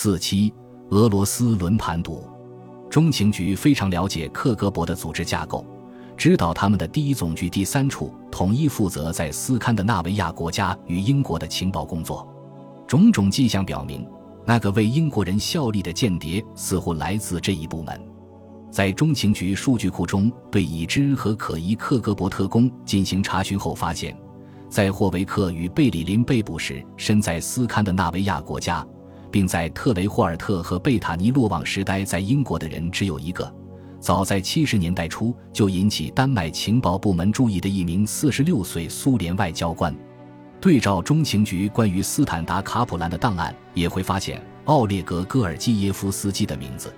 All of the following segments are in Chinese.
四七，俄罗斯轮盘赌。中情局非常了解克格勃的组织架构，知道他们的第一总局第三处统一负责在斯堪的纳维亚国家与英国的情报工作。种种迹象表明，那个为英国人效力的间谍似乎来自这一部门。在中情局数据库中对已知和可疑克格勃特工进行查询后，发现，在霍维克与贝里林被捕时，身在斯堪的纳维亚国家。并在特雷霍尔特和贝塔尼落网时待在英国的人只有一个。早在七十年代初就引起丹麦情报部门注意的一名四十六岁苏联外交官。对照中情局关于斯坦达卡普兰的档案，也会发现奥列格戈尔基耶夫斯基的名字。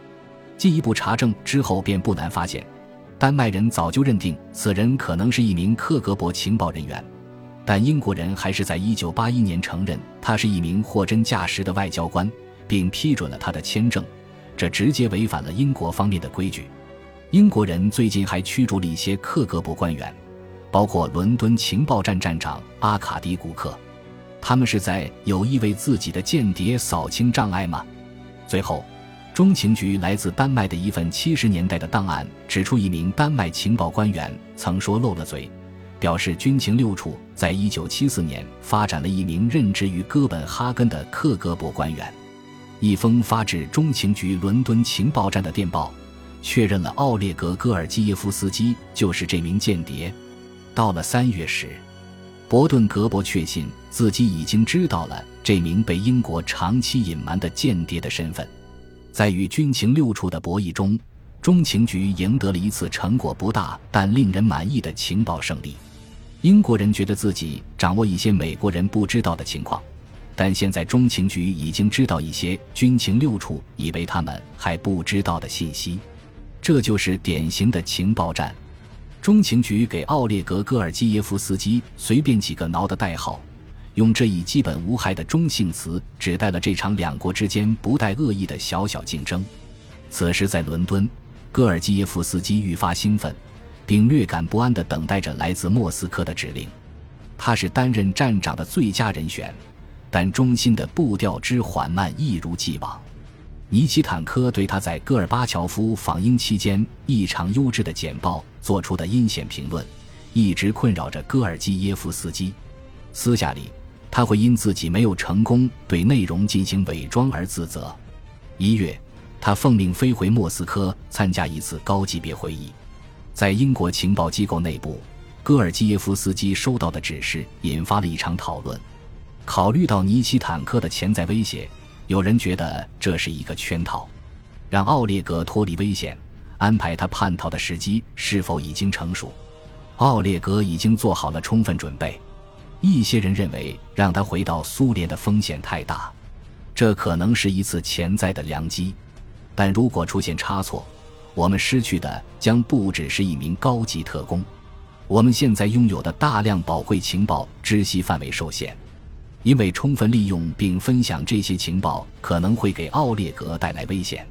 进一步查证之后，便不难发现，丹麦人早就认定此人可能是一名克格勃情报人员。但英国人还是在1981年承认他是一名货真价实的外交官，并批准了他的签证，这直接违反了英国方面的规矩。英国人最近还驱逐了一些克格勃官员，包括伦敦情报站站长阿卡迪古克。他们是在有意为自己的间谍扫清障碍吗？最后，中情局来自丹麦的一份70年代的档案指出，一名丹麦情报官员曾说漏了嘴。表示军情六处在一九七四年发展了一名任职于哥本哈根的克格勃官员。一封发至中情局伦敦情报站的电报，确认了奥列格·戈尔基耶夫斯基就是这名间谍。到了三月时，伯顿格伯确信自己已经知道了这名被英国长期隐瞒的间谍的身份。在与军情六处的博弈中，中情局赢得了一次成果不大但令人满意的情报胜利。英国人觉得自己掌握一些美国人不知道的情况，但现在中情局已经知道一些军情六处以为他们还不知道的信息，这就是典型的情报战。中情局给奥列格·戈尔基耶夫斯基随便几个挠的代号，用这一基本无害的中性词指代了这场两国之间不带恶意的小小竞争。此时在伦敦，戈尔基耶夫斯基愈发兴奋。并略感不安地等待着来自莫斯科的指令。他是担任站长的最佳人选，但中心的步调之缓慢一如既往。尼奇坦科对他在戈尔巴乔夫访英期间异常优质的简报做出的阴险评论，一直困扰着戈尔基耶夫斯基。私下里，他会因自己没有成功对内容进行伪装而自责。一月，他奉命飞回莫斯科参加一次高级别会议。在英国情报机构内部，戈尔基耶夫斯基收到的指示引发了一场讨论。考虑到尼奇坦克的潜在威胁，有人觉得这是一个圈套，让奥列格脱离危险，安排他叛逃的时机是否已经成熟？奥列格已经做好了充分准备。一些人认为让他回到苏联的风险太大，这可能是一次潜在的良机，但如果出现差错。我们失去的将不只是一名高级特工，我们现在拥有的大量宝贵情报知悉范围受限，因为充分利用并分享这些情报可能会给奥列格带来危险。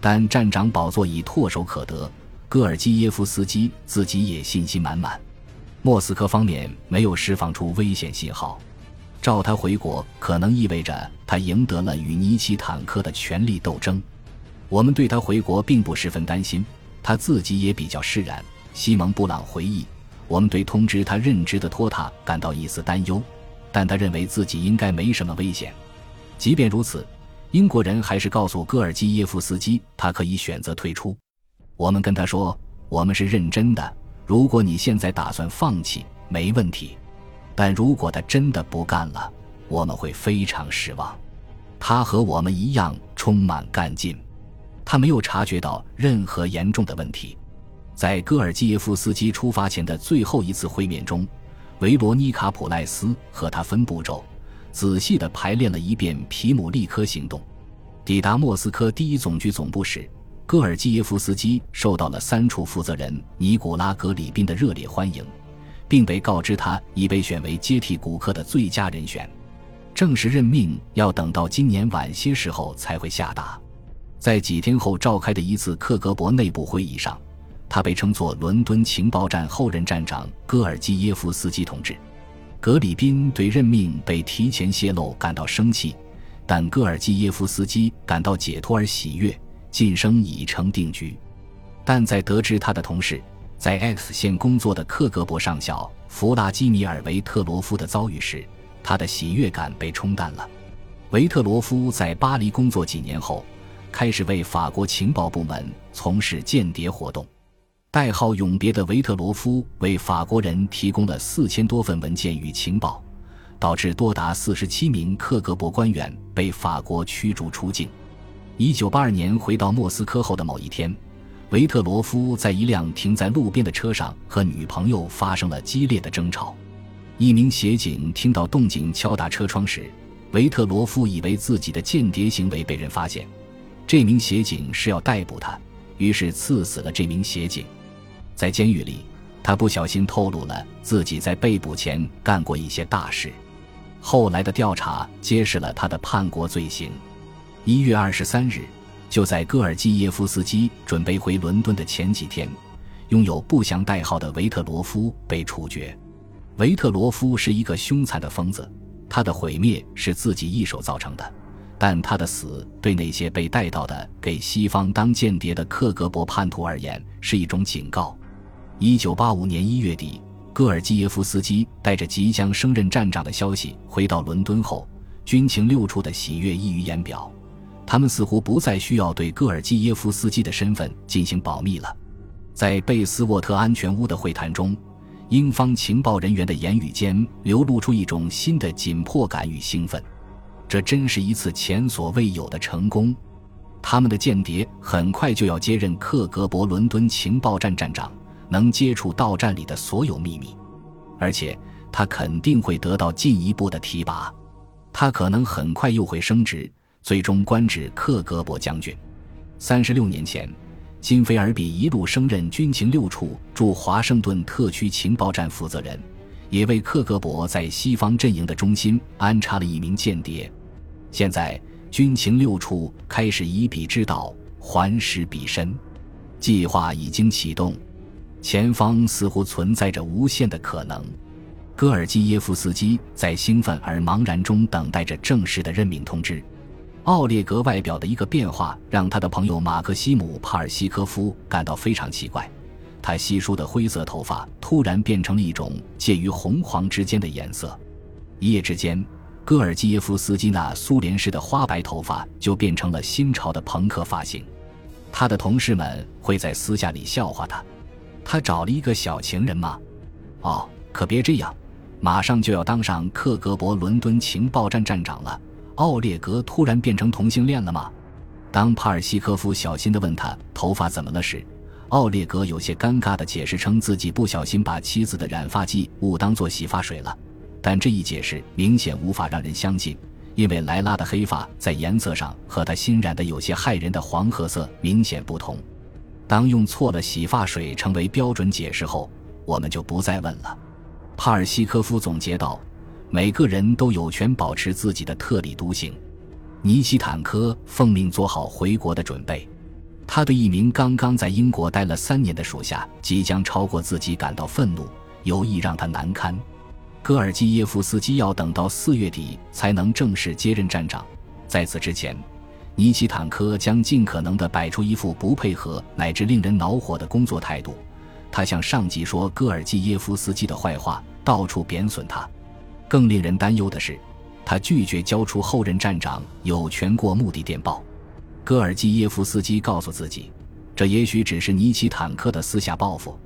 但站长宝座已唾手可得，戈尔基耶夫斯基自己也信心满满。莫斯科方面没有释放出危险信号，召他回国可能意味着他赢得了与尼奇坦克的权力斗争。我们对他回国并不十分担心，他自己也比较释然。西蒙·布朗回忆：“我们对通知他任职的托塔感到一丝担忧，但他认为自己应该没什么危险。即便如此，英国人还是告诉戈尔基耶夫斯基，他可以选择退出。我们跟他说，我们是认真的。如果你现在打算放弃，没问题；但如果他真的不干了，我们会非常失望。他和我们一样充满干劲。”他没有察觉到任何严重的问题。在戈尔基耶夫斯基出发前的最后一次会面中，维罗妮卡·普赖斯和他分步骤，仔细地排练了一遍皮姆利科行动。抵达莫斯科第一总局总部时，戈尔基耶夫斯基受到了三处负责人尼古拉·格里宾的热烈欢迎，并被告知他已被选为接替古克的最佳人选。正式任命要等到今年晚些时候才会下达。在几天后召开的一次克格勃内部会议上，他被称作伦敦情报站后任站长戈尔基耶夫斯基同志。格里宾对任命被提前泄露感到生气，但戈尔基耶夫斯基感到解脱而喜悦，晋升已成定局。但在得知他的同事在 X 线工作的克格勃上校弗拉基米尔·维特罗夫的遭遇时，他的喜悦感被冲淡了。维特罗夫在巴黎工作几年后，开始为法国情报部门从事间谍活动。代号永别的维特罗夫为法国人提供了四千多份文件与情报，导致多达四十七名克格勃官员被法国驱逐出境。一九八二年回到莫斯科后的某一天，维特罗夫在一辆停在路边的车上和女朋友发生了激烈的争吵。一名协警听到动静敲打车窗时，维特罗夫以为自己的间谍行为被人发现，这名协警是要逮捕他，于是刺死了这名协警。在监狱里，他不小心透露了自己在被捕前干过一些大事。后来的调查揭示了他的叛国罪行。一月二十三日，就在戈尔基耶夫斯基准备回伦敦的前几天，拥有不详代号的维特罗夫被处决。维特罗夫是一个凶残的疯子，他的毁灭是自己一手造成的，但他的死对那些被带到的给西方当间谍的克格勃叛徒而言是一种警告。一九八五年一月底，戈尔基耶夫斯基带着即将升任站长的消息回到伦敦后，军情六处的喜悦溢于言表。他们似乎不再需要对戈尔基耶夫斯基的身份进行保密了。在贝斯沃特安全屋的会谈中，英方情报人员的言语间流露出一种新的紧迫感与兴奋。这真是一次前所未有的成功。他们的间谍很快就要接任克格勃伦敦情报站站长。能接触到站里的所有秘密，而且他肯定会得到进一步的提拔，他可能很快又会升职，最终官至克格勃将军。三十六年前，金菲尔比一路升任军情六处驻华盛顿特区情报站负责人，也为克格勃在西方阵营的中心安插了一名间谍。现在，军情六处开始以彼之道还施彼身，计划已经启动。前方似乎存在着无限的可能。戈尔基耶夫斯基在兴奋而茫然中等待着正式的任命通知。奥列格外表的一个变化让他的朋友马克西姆·帕尔西科夫感到非常奇怪。他稀疏的灰色头发突然变成了一种介于红黄之间的颜色。一夜之间，戈尔基耶夫斯基那苏联式的花白头发就变成了新潮的朋克发型。他的同事们会在私下里笑话他。他找了一个小情人吗？哦，可别这样，马上就要当上克格勃伦敦情报站站长了。奥列格突然变成同性恋了吗？当帕尔西科夫小心地问他头发怎么了时，奥列格有些尴尬地解释称自己不小心把妻子的染发剂误当做洗发水了。但这一解释明显无法让人相信，因为莱拉的黑发在颜色上和他新染的有些骇人的黄褐色明显不同。当用错了洗发水成为标准解释后，我们就不再问了。帕尔西科夫总结道：“每个人都有权保持自己的特立独行。”尼西坦科奉命做好回国的准备。他对一名刚刚在英国待了三年的属下即将超过自己感到愤怒，有意让他难堪。戈尔基耶夫斯基要等到四月底才能正式接任站长，在此之前。尼奇坦科将尽可能地摆出一副不配合乃至令人恼火的工作态度。他向上级说戈尔基耶夫斯基的坏话，到处贬损他。更令人担忧的是，他拒绝交出后任站长有权过目的电报。戈尔基耶夫斯基告诉自己，这也许只是尼奇坦科的私下报复，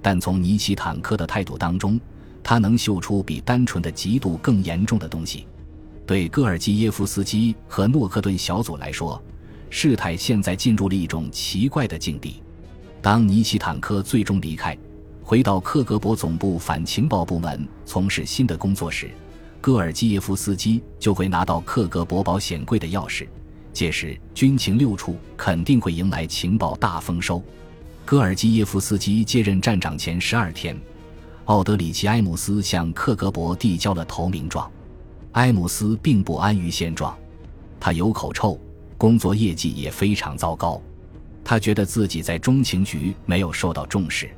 但从尼奇坦科的态度当中，他能嗅出比单纯的嫉妒更严重的东西。对戈尔基耶夫斯基和诺克顿小组来说，事态现在进入了一种奇怪的境地。当尼奇坦科最终离开，回到克格勃总部反情报部门从事新的工作时，戈尔基耶夫斯基就会拿到克格勃保险柜的钥匙。届时，军情六处肯定会迎来情报大丰收。戈尔基耶夫斯基接任站长前十二天，奥德里奇埃姆斯向克格勃递交了投名状。埃姆斯并不安于现状，他有口臭，工作业绩也非常糟糕。他觉得自己在中情局没有受到重视，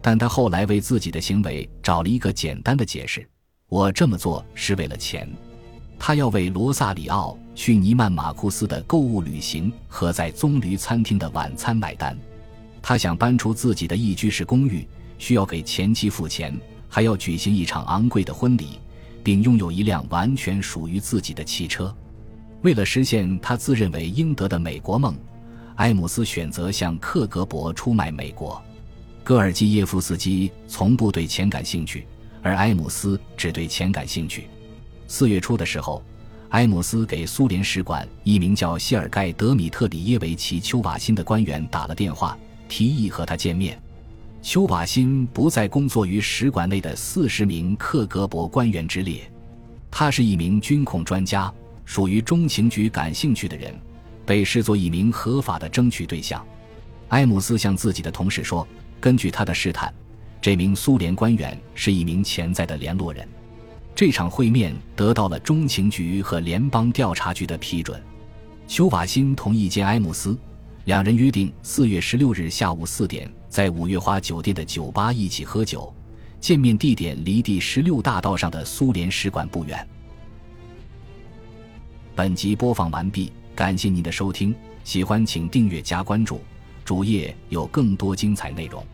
但他后来为自己的行为找了一个简单的解释：我这么做是为了钱。他要为罗萨里奥去尼曼马库斯的购物旅行和在棕榈餐厅的晚餐买单。他想搬出自己的一居室公寓，需要给前妻付钱，还要举行一场昂贵的婚礼，并拥有一辆完全属于自己的汽车。为了实现他自认为应得的美国梦，埃姆斯选择向克格勃出卖美国。戈尔基耶夫斯基从不对钱感兴趣，而埃姆斯只对钱感兴趣。四月初的时候，埃姆斯给苏联使馆一名叫谢尔盖·德米特里耶维奇·丘瓦辛的官员打了电话，提议和他见面。丘瓦辛不再工作于使馆内的四十名克格勃官员之列，他是一名军控专家，属于中情局感兴趣的人，被视作一名合法的争取对象。埃姆斯向自己的同事说：“根据他的试探，这名苏联官员是一名潜在的联络人。”这场会面得到了中情局和联邦调查局的批准。丘瓦辛同意见埃姆斯，两人约定四月十六日下午四点在五月花酒店的酒吧一起喝酒。见面地点离第十六大道上的苏联使馆不远。本集播放完毕，感谢您的收听，喜欢请订阅加关注，主页有更多精彩内容。